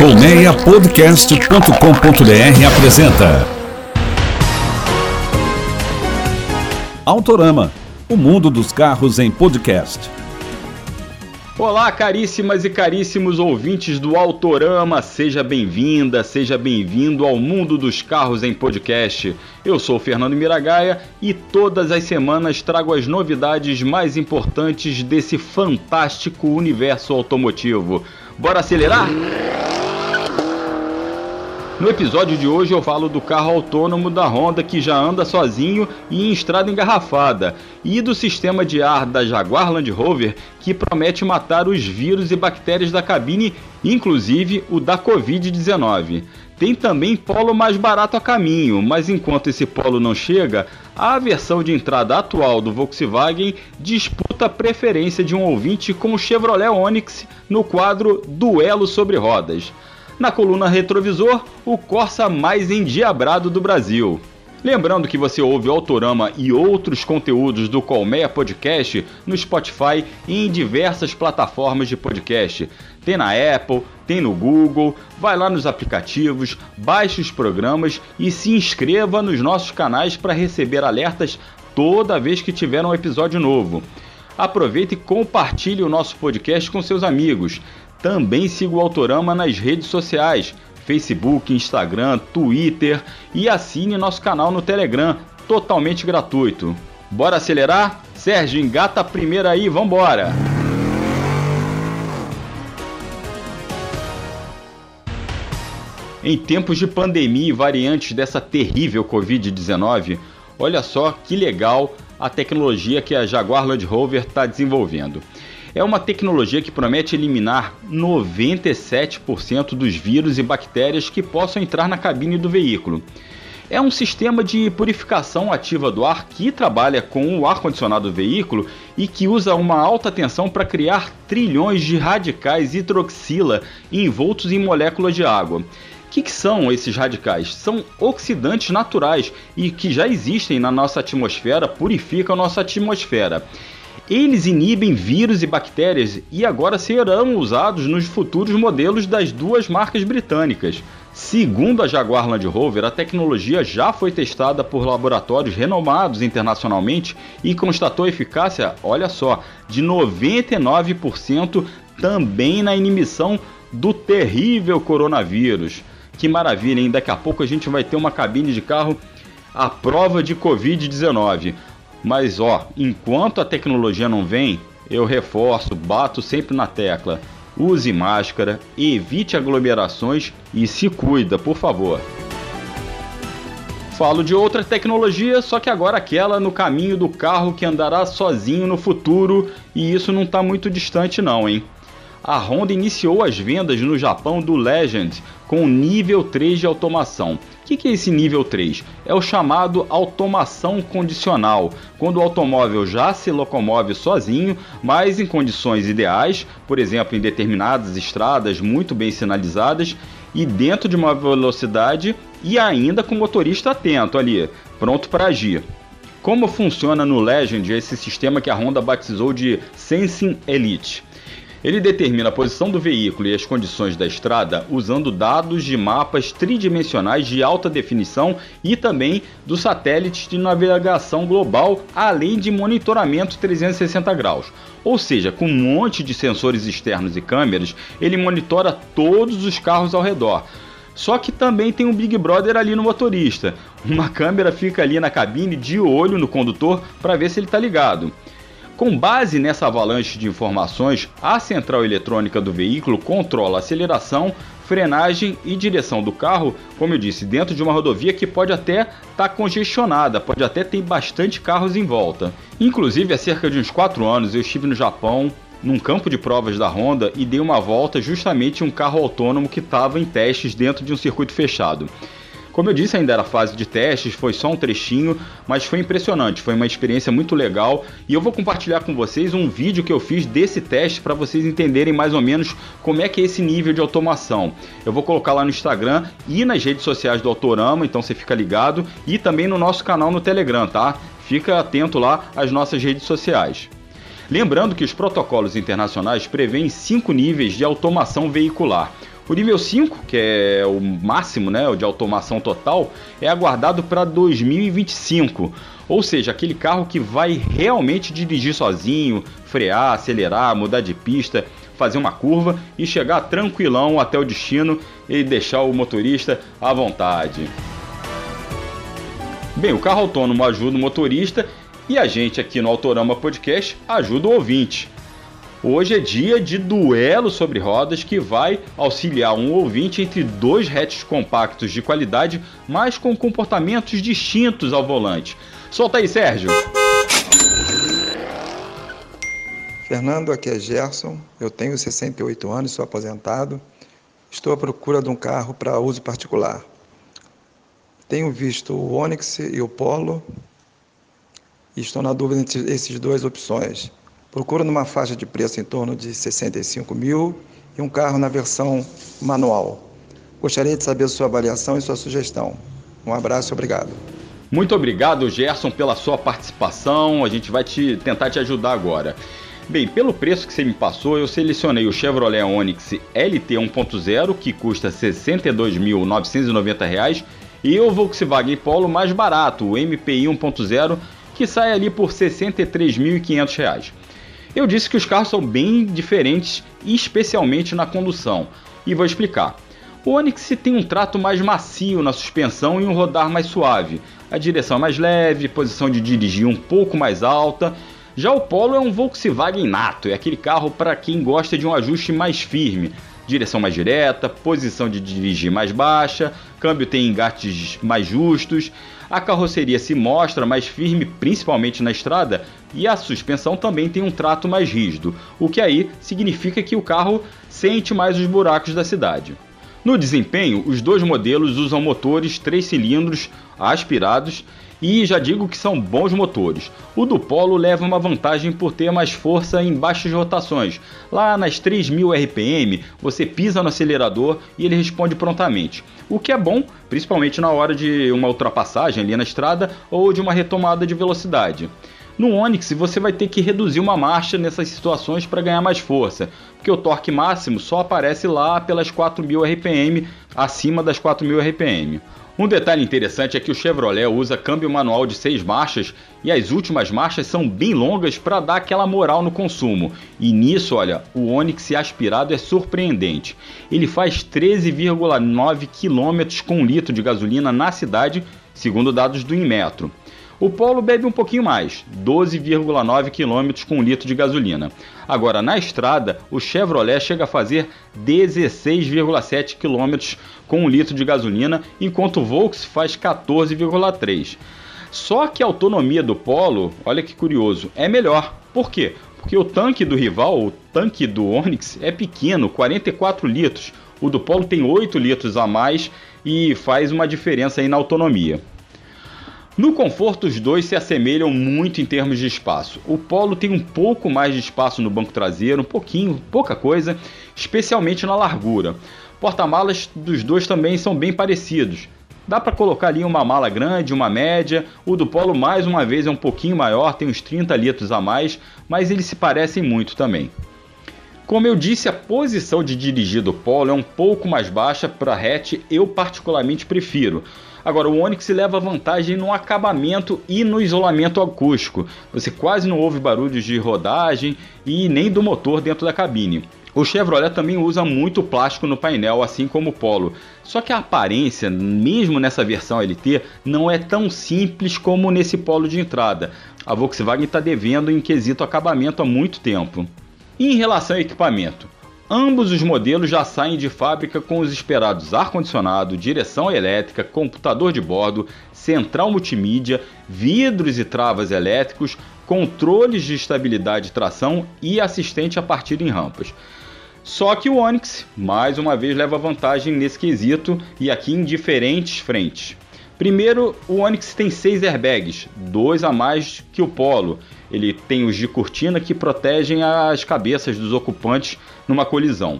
Colmeiapodcast.com.br apresenta Autorama, o mundo dos carros em podcast. Olá, caríssimas e caríssimos ouvintes do Autorama, seja bem-vinda, seja bem-vindo ao mundo dos carros em podcast. Eu sou Fernando Miragaia e todas as semanas trago as novidades mais importantes desse fantástico universo automotivo. Bora acelerar? No episódio de hoje eu falo do carro autônomo da Honda que já anda sozinho e em estrada engarrafada, e do sistema de ar da Jaguar Land Rover que promete matar os vírus e bactérias da cabine, inclusive o da Covid-19. Tem também polo mais barato a caminho, mas enquanto esse polo não chega, a versão de entrada atual do Volkswagen disputa a preferência de um ouvinte com o Chevrolet Onix no quadro Duelo sobre Rodas na coluna retrovisor, o Corsa mais endiabrado do Brasil. Lembrando que você ouve o Autorama e outros conteúdos do Colmeia Podcast no Spotify e em diversas plataformas de podcast. Tem na Apple, tem no Google, vai lá nos aplicativos, baixe os programas e se inscreva nos nossos canais para receber alertas toda vez que tiver um episódio novo. Aproveite e compartilhe o nosso podcast com seus amigos. Também siga o Autorama nas redes sociais, Facebook, Instagram, Twitter e assine nosso canal no Telegram, totalmente gratuito. Bora acelerar? Sérgio, engata a primeira aí, vambora! Em tempos de pandemia e variantes dessa terrível Covid-19, olha só que legal a tecnologia que a Jaguar Land Rover está desenvolvendo. É uma tecnologia que promete eliminar 97% dos vírus e bactérias que possam entrar na cabine do veículo. É um sistema de purificação ativa do ar que trabalha com o ar-condicionado do veículo e que usa uma alta tensão para criar trilhões de radicais hidroxila envoltos em moléculas de água. O que, que, são esses radicais? São oxidantes naturais e que já existem na nossa atmosfera, purificam a nossa atmosfera. Eles inibem vírus e bactérias e agora serão usados nos futuros modelos das duas marcas britânicas. Segundo a Jaguar Land Rover, a tecnologia já foi testada por laboratórios renomados internacionalmente e constatou eficácia, olha só, de 99% também na inibição do terrível coronavírus. Que maravilha, hein? Daqui a pouco a gente vai ter uma cabine de carro à prova de Covid-19. Mas ó, enquanto a tecnologia não vem, eu reforço, bato sempre na tecla. Use máscara, evite aglomerações e se cuida, por favor. Falo de outra tecnologia, só que agora aquela no caminho do carro que andará sozinho no futuro, e isso não está muito distante não, hein? A Honda iniciou as vendas no Japão do Legend com nível 3 de automação. O que, que é esse nível 3? É o chamado automação condicional, quando o automóvel já se locomove sozinho, mas em condições ideais, por exemplo, em determinadas estradas muito bem sinalizadas e dentro de uma velocidade e ainda com o motorista atento ali, pronto para agir. Como funciona no Legend esse sistema que a Honda batizou de Sensing Elite? Ele determina a posição do veículo e as condições da estrada usando dados de mapas tridimensionais de alta definição e também dos satélites de navegação global, além de monitoramento 360 graus. Ou seja, com um monte de sensores externos e câmeras, ele monitora todos os carros ao redor. Só que também tem um Big Brother ali no motorista. Uma câmera fica ali na cabine de olho no condutor para ver se ele está ligado. Com base nessa avalanche de informações, a central eletrônica do veículo controla a aceleração, frenagem e direção do carro, como eu disse, dentro de uma rodovia que pode até estar tá congestionada, pode até ter bastante carros em volta. Inclusive, há cerca de uns 4 anos eu estive no Japão, num campo de provas da Honda e dei uma volta justamente em um carro autônomo que estava em testes dentro de um circuito fechado. Como eu disse, ainda era fase de testes, foi só um trechinho, mas foi impressionante, foi uma experiência muito legal e eu vou compartilhar com vocês um vídeo que eu fiz desse teste para vocês entenderem mais ou menos como é que é esse nível de automação. Eu vou colocar lá no Instagram e nas redes sociais do Autorama, então você fica ligado, e também no nosso canal no Telegram, tá? Fica atento lá às nossas redes sociais. Lembrando que os protocolos internacionais prevêem cinco níveis de automação veicular. O nível 5, que é o máximo, né, de automação total, é aguardado para 2025. Ou seja, aquele carro que vai realmente dirigir sozinho, frear, acelerar, mudar de pista, fazer uma curva e chegar tranquilão até o destino e deixar o motorista à vontade. Bem, o carro autônomo ajuda o motorista e a gente aqui no Autorama Podcast ajuda o ouvinte. Hoje é dia de duelo sobre rodas que vai auxiliar um ouvinte entre dois hatches compactos de qualidade, mas com comportamentos distintos ao volante. Solta aí, Sérgio! Fernando, aqui é Gerson. Eu tenho 68 anos, sou aposentado. Estou à procura de um carro para uso particular. Tenho visto o Onix e o Polo e estou na dúvida entre essas duas opções. Procuro numa faixa de preço em torno de 65 mil e um carro na versão manual. Gostaria de saber sua avaliação e sua sugestão. Um abraço obrigado. Muito obrigado, Gerson, pela sua participação. A gente vai te tentar te ajudar agora. Bem, pelo preço que você me passou, eu selecionei o Chevrolet Onix LT 1.0, que custa R$ 62.990, e o Volkswagen Polo mais barato, o MPI 1.0, que sai ali por R$ 63.500. Eu disse que os carros são bem diferentes, especialmente na condução, e vou explicar. O Onix tem um trato mais macio na suspensão e um rodar mais suave, a direção é mais leve, posição de dirigir um pouco mais alta. Já o Polo é um Volkswagen nato, é aquele carro para quem gosta de um ajuste mais firme, direção mais direta, posição de dirigir mais baixa, câmbio tem engates mais justos, a carroceria se mostra mais firme, principalmente na estrada, e a suspensão também tem um trato mais rígido, o que aí significa que o carro sente mais os buracos da cidade. No desempenho, os dois modelos usam motores 3 cilindros aspirados e já digo que são bons motores. O do Polo leva uma vantagem por ter mais força em baixas rotações. Lá nas 3000 RPM, você pisa no acelerador e ele responde prontamente. O que é bom, principalmente na hora de uma ultrapassagem ali na estrada ou de uma retomada de velocidade. No Onix você vai ter que reduzir uma marcha nessas situações para ganhar mais força, porque o torque máximo só aparece lá pelas 4000 RPM, acima das 4000 RPM. Um detalhe interessante é que o Chevrolet usa câmbio manual de 6 marchas e as últimas marchas são bem longas para dar aquela moral no consumo. E nisso, olha, o Onix aspirado é surpreendente. Ele faz 13,9 km com litro de gasolina na cidade, segundo dados do Inmetro. O Polo bebe um pouquinho mais, 12,9 km com um litro de gasolina. Agora, na estrada, o Chevrolet chega a fazer 16,7 km com um litro de gasolina, enquanto o Volks faz 14,3. Só que a autonomia do Polo, olha que curioso, é melhor. Por quê? Porque o tanque do rival, o tanque do Onix, é pequeno, 44 litros. O do Polo tem 8 litros a mais e faz uma diferença aí na autonomia. No conforto, os dois se assemelham muito em termos de espaço. O Polo tem um pouco mais de espaço no banco traseiro, um pouquinho, pouca coisa, especialmente na largura. Porta-malas dos dois também são bem parecidos. Dá para colocar ali uma mala grande, uma média. O do Polo, mais uma vez, é um pouquinho maior, tem uns 30 litros a mais, mas eles se parecem muito também. Como eu disse, a posição de dirigir do Polo é um pouco mais baixa para hatch, eu particularmente prefiro. Agora, o Onix leva vantagem no acabamento e no isolamento acústico. Você quase não ouve barulhos de rodagem e nem do motor dentro da cabine. O Chevrolet também usa muito plástico no painel, assim como o Polo. Só que a aparência, mesmo nessa versão LT, não é tão simples como nesse Polo de entrada. A Volkswagen está devendo em quesito acabamento há muito tempo. E em relação ao equipamento, Ambos os modelos já saem de fábrica com os esperados ar-condicionado, direção elétrica, computador de bordo, central multimídia, vidros e travas elétricos, controles de estabilidade e tração e assistente a partir em rampas. Só que o Onix, mais uma vez, leva vantagem nesse quesito e aqui em diferentes frentes. Primeiro, o Onix tem seis airbags, dois a mais que o Polo. Ele tem os de cortina que protegem as cabeças dos ocupantes numa colisão.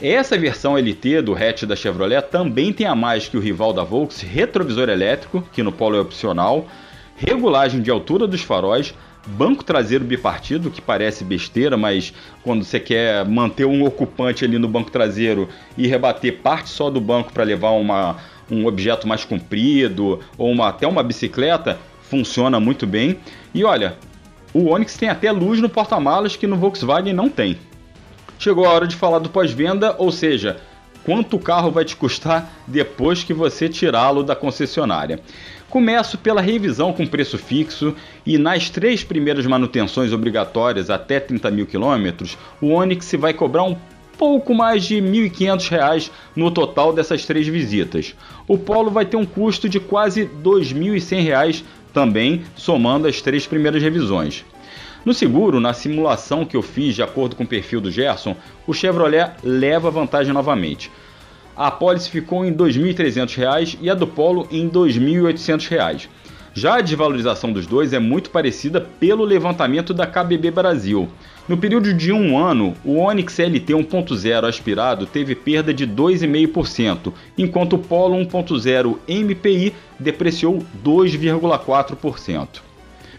Essa versão LT do hatch da Chevrolet também tem a mais que o rival da Volks, retrovisor elétrico, que no Polo é opcional, regulagem de altura dos faróis, banco traseiro bipartido, que parece besteira, mas quando você quer manter um ocupante ali no banco traseiro e rebater parte só do banco para levar uma, um objeto mais comprido ou uma, até uma bicicleta, funciona muito bem. E olha, o Onix tem até luz no porta-malas que no Volkswagen não tem. Chegou a hora de falar do pós-venda, ou seja, quanto o carro vai te custar depois que você tirá-lo da concessionária. Começo pela revisão com preço fixo e nas três primeiras manutenções obrigatórias até 30 mil quilômetros, o Onix vai cobrar um pouco mais de R$ 1.500 no total dessas três visitas. O Polo vai ter um custo de quase R$ 2.100 também, somando as três primeiras revisões. No seguro, na simulação que eu fiz de acordo com o perfil do Gerson, o Chevrolet leva vantagem novamente. A apólice ficou em R$ 2.300 e a do Polo em R$ 2.800. Já a desvalorização dos dois é muito parecida pelo levantamento da KBB Brasil. No período de um ano, o Onix LT 1.0 aspirado teve perda de 2,5%, enquanto o Polo 1.0 MPI depreciou 2,4%.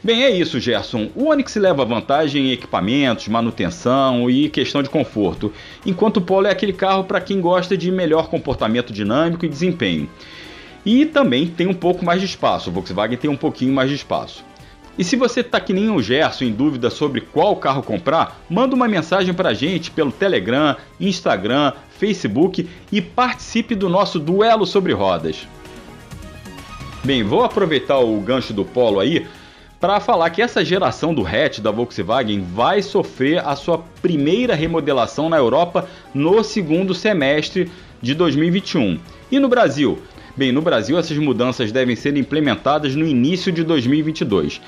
Bem, é isso, Gerson. O Onix leva vantagem em equipamentos, manutenção e questão de conforto, enquanto o Polo é aquele carro para quem gosta de melhor comportamento dinâmico e desempenho. E também tem um pouco mais de espaço, o Volkswagen tem um pouquinho mais de espaço. E se você está que nem o Gerson em dúvida sobre qual carro comprar, manda uma mensagem para a gente pelo Telegram, Instagram, Facebook e participe do nosso duelo sobre rodas. Bem, vou aproveitar o gancho do Polo aí para falar que essa geração do hatch da Volkswagen vai sofrer a sua primeira remodelação na Europa no segundo semestre de 2021. E no Brasil? Bem, no Brasil essas mudanças devem ser implementadas no início de 2022.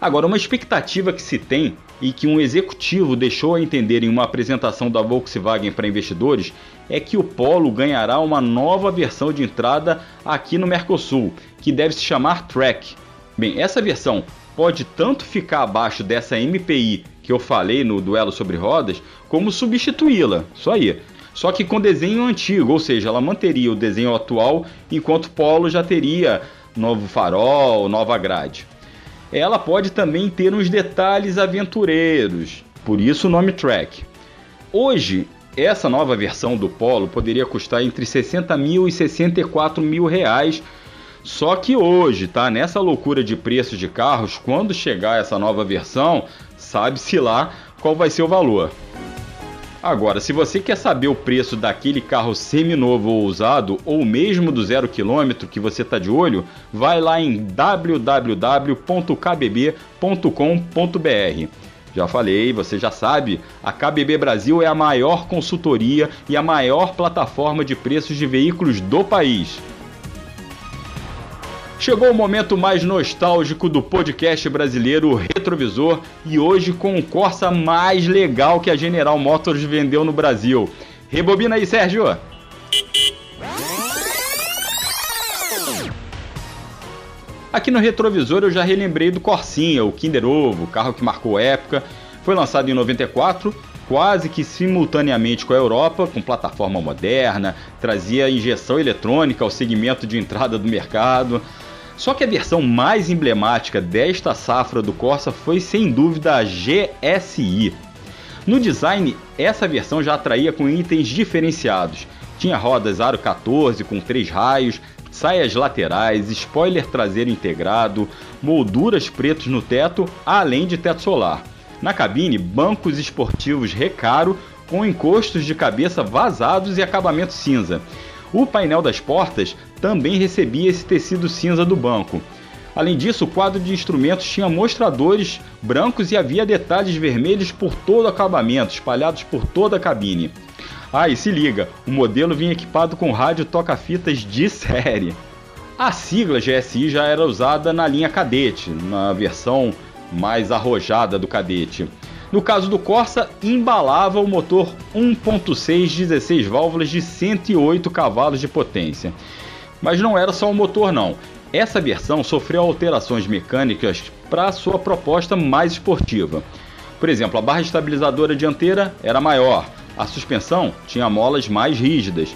Agora, uma expectativa que se tem e que um executivo deixou a entender em uma apresentação da Volkswagen para investidores é que o Polo ganhará uma nova versão de entrada aqui no Mercosul, que deve se chamar Track. Bem, essa versão pode tanto ficar abaixo dessa MPI que eu falei no duelo sobre rodas, como substituí-la. Só aí. Só que com desenho antigo, ou seja, ela manteria o desenho atual, enquanto o Polo já teria novo farol, nova grade. Ela pode também ter uns detalhes aventureiros, por isso o nome Track. Hoje, essa nova versão do Polo poderia custar entre 60 mil e 64 mil reais só que hoje, tá? Nessa loucura de preços de carros, quando chegar essa nova versão, sabe-se lá qual vai ser o valor. Agora, se você quer saber o preço daquele carro seminovo ou usado, ou mesmo do zero quilômetro que você está de olho, vai lá em www.kbb.com.br. Já falei, você já sabe, a KBB Brasil é a maior consultoria e a maior plataforma de preços de veículos do país. Chegou o momento mais nostálgico do podcast brasileiro Retrovisor e hoje com o Corsa mais legal que a General Motors vendeu no Brasil. Rebobina aí, Sérgio! Aqui no retrovisor eu já relembrei do Corsinha, o Kinder Ovo, carro que marcou época. Foi lançado em 94, quase que simultaneamente com a Europa, com plataforma moderna, trazia injeção eletrônica ao segmento de entrada do mercado. Só que a versão mais emblemática desta safra do Corsa foi sem dúvida a GSI. No design, essa versão já atraía com itens diferenciados. Tinha rodas aro 14 com três raios, saias laterais, spoiler traseiro integrado, molduras pretos no teto, além de teto solar. Na cabine, bancos esportivos recaro com encostos de cabeça vazados e acabamento cinza. O painel das portas também recebia esse tecido cinza do banco. Além disso, o quadro de instrumentos tinha mostradores brancos e havia detalhes vermelhos por todo o acabamento, espalhados por toda a cabine. Ah, e se liga, o modelo vinha equipado com rádio toca-fitas de série. A sigla GSI já era usada na linha Cadete, na versão mais arrojada do Cadete. No caso do Corsa, embalava o motor 1.6 16 válvulas de 108 cavalos de potência. Mas não era só o motor não. Essa versão sofreu alterações mecânicas para sua proposta mais esportiva. Por exemplo, a barra estabilizadora dianteira era maior, a suspensão tinha molas mais rígidas.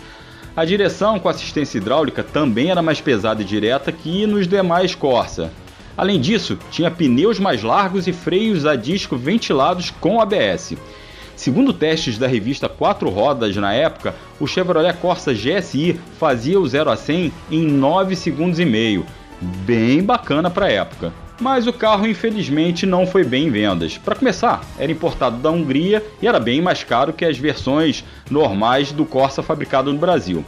A direção com assistência hidráulica também era mais pesada e direta que nos demais Corsa. Além disso, tinha pneus mais largos e freios a disco ventilados com ABS. Segundo testes da revista Quatro Rodas na época, o Chevrolet Corsa GSI fazia o 0 a 100 em 9 segundos e meio. Bem bacana para a época. Mas o carro infelizmente não foi bem em vendas. Para começar, era importado da Hungria e era bem mais caro que as versões normais do Corsa fabricado no Brasil.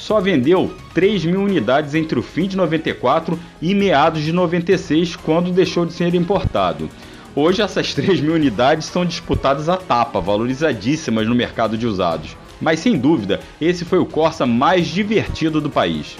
Só vendeu 3 mil unidades entre o fim de 94 e meados de 96, quando deixou de ser importado. Hoje essas 3 mil unidades são disputadas à tapa, valorizadíssimas no mercado de usados. Mas sem dúvida, esse foi o Corsa mais divertido do país.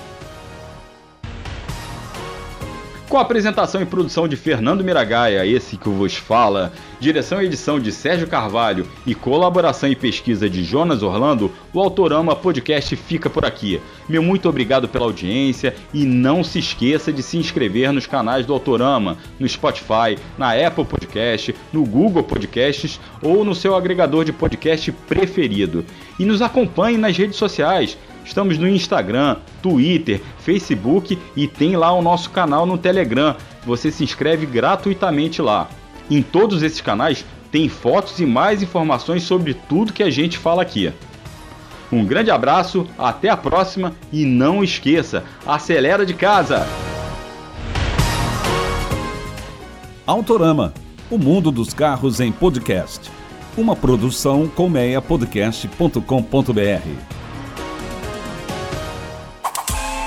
Com a apresentação e produção de Fernando Miragaia, esse que vos fala, direção e edição de Sérgio Carvalho e colaboração e pesquisa de Jonas Orlando, o Autorama Podcast fica por aqui. Meu muito obrigado pela audiência e não se esqueça de se inscrever nos canais do Autorama, no Spotify, na Apple Podcast, no Google Podcasts ou no seu agregador de podcast preferido. E nos acompanhe nas redes sociais. Estamos no Instagram, Twitter, Facebook e tem lá o nosso canal no Telegram. Você se inscreve gratuitamente lá. Em todos esses canais tem fotos e mais informações sobre tudo que a gente fala aqui. Um grande abraço, até a próxima e não esqueça, acelera de casa! Autorama, o mundo dos carros em podcast. Uma produção colmeiapodcast.com.br.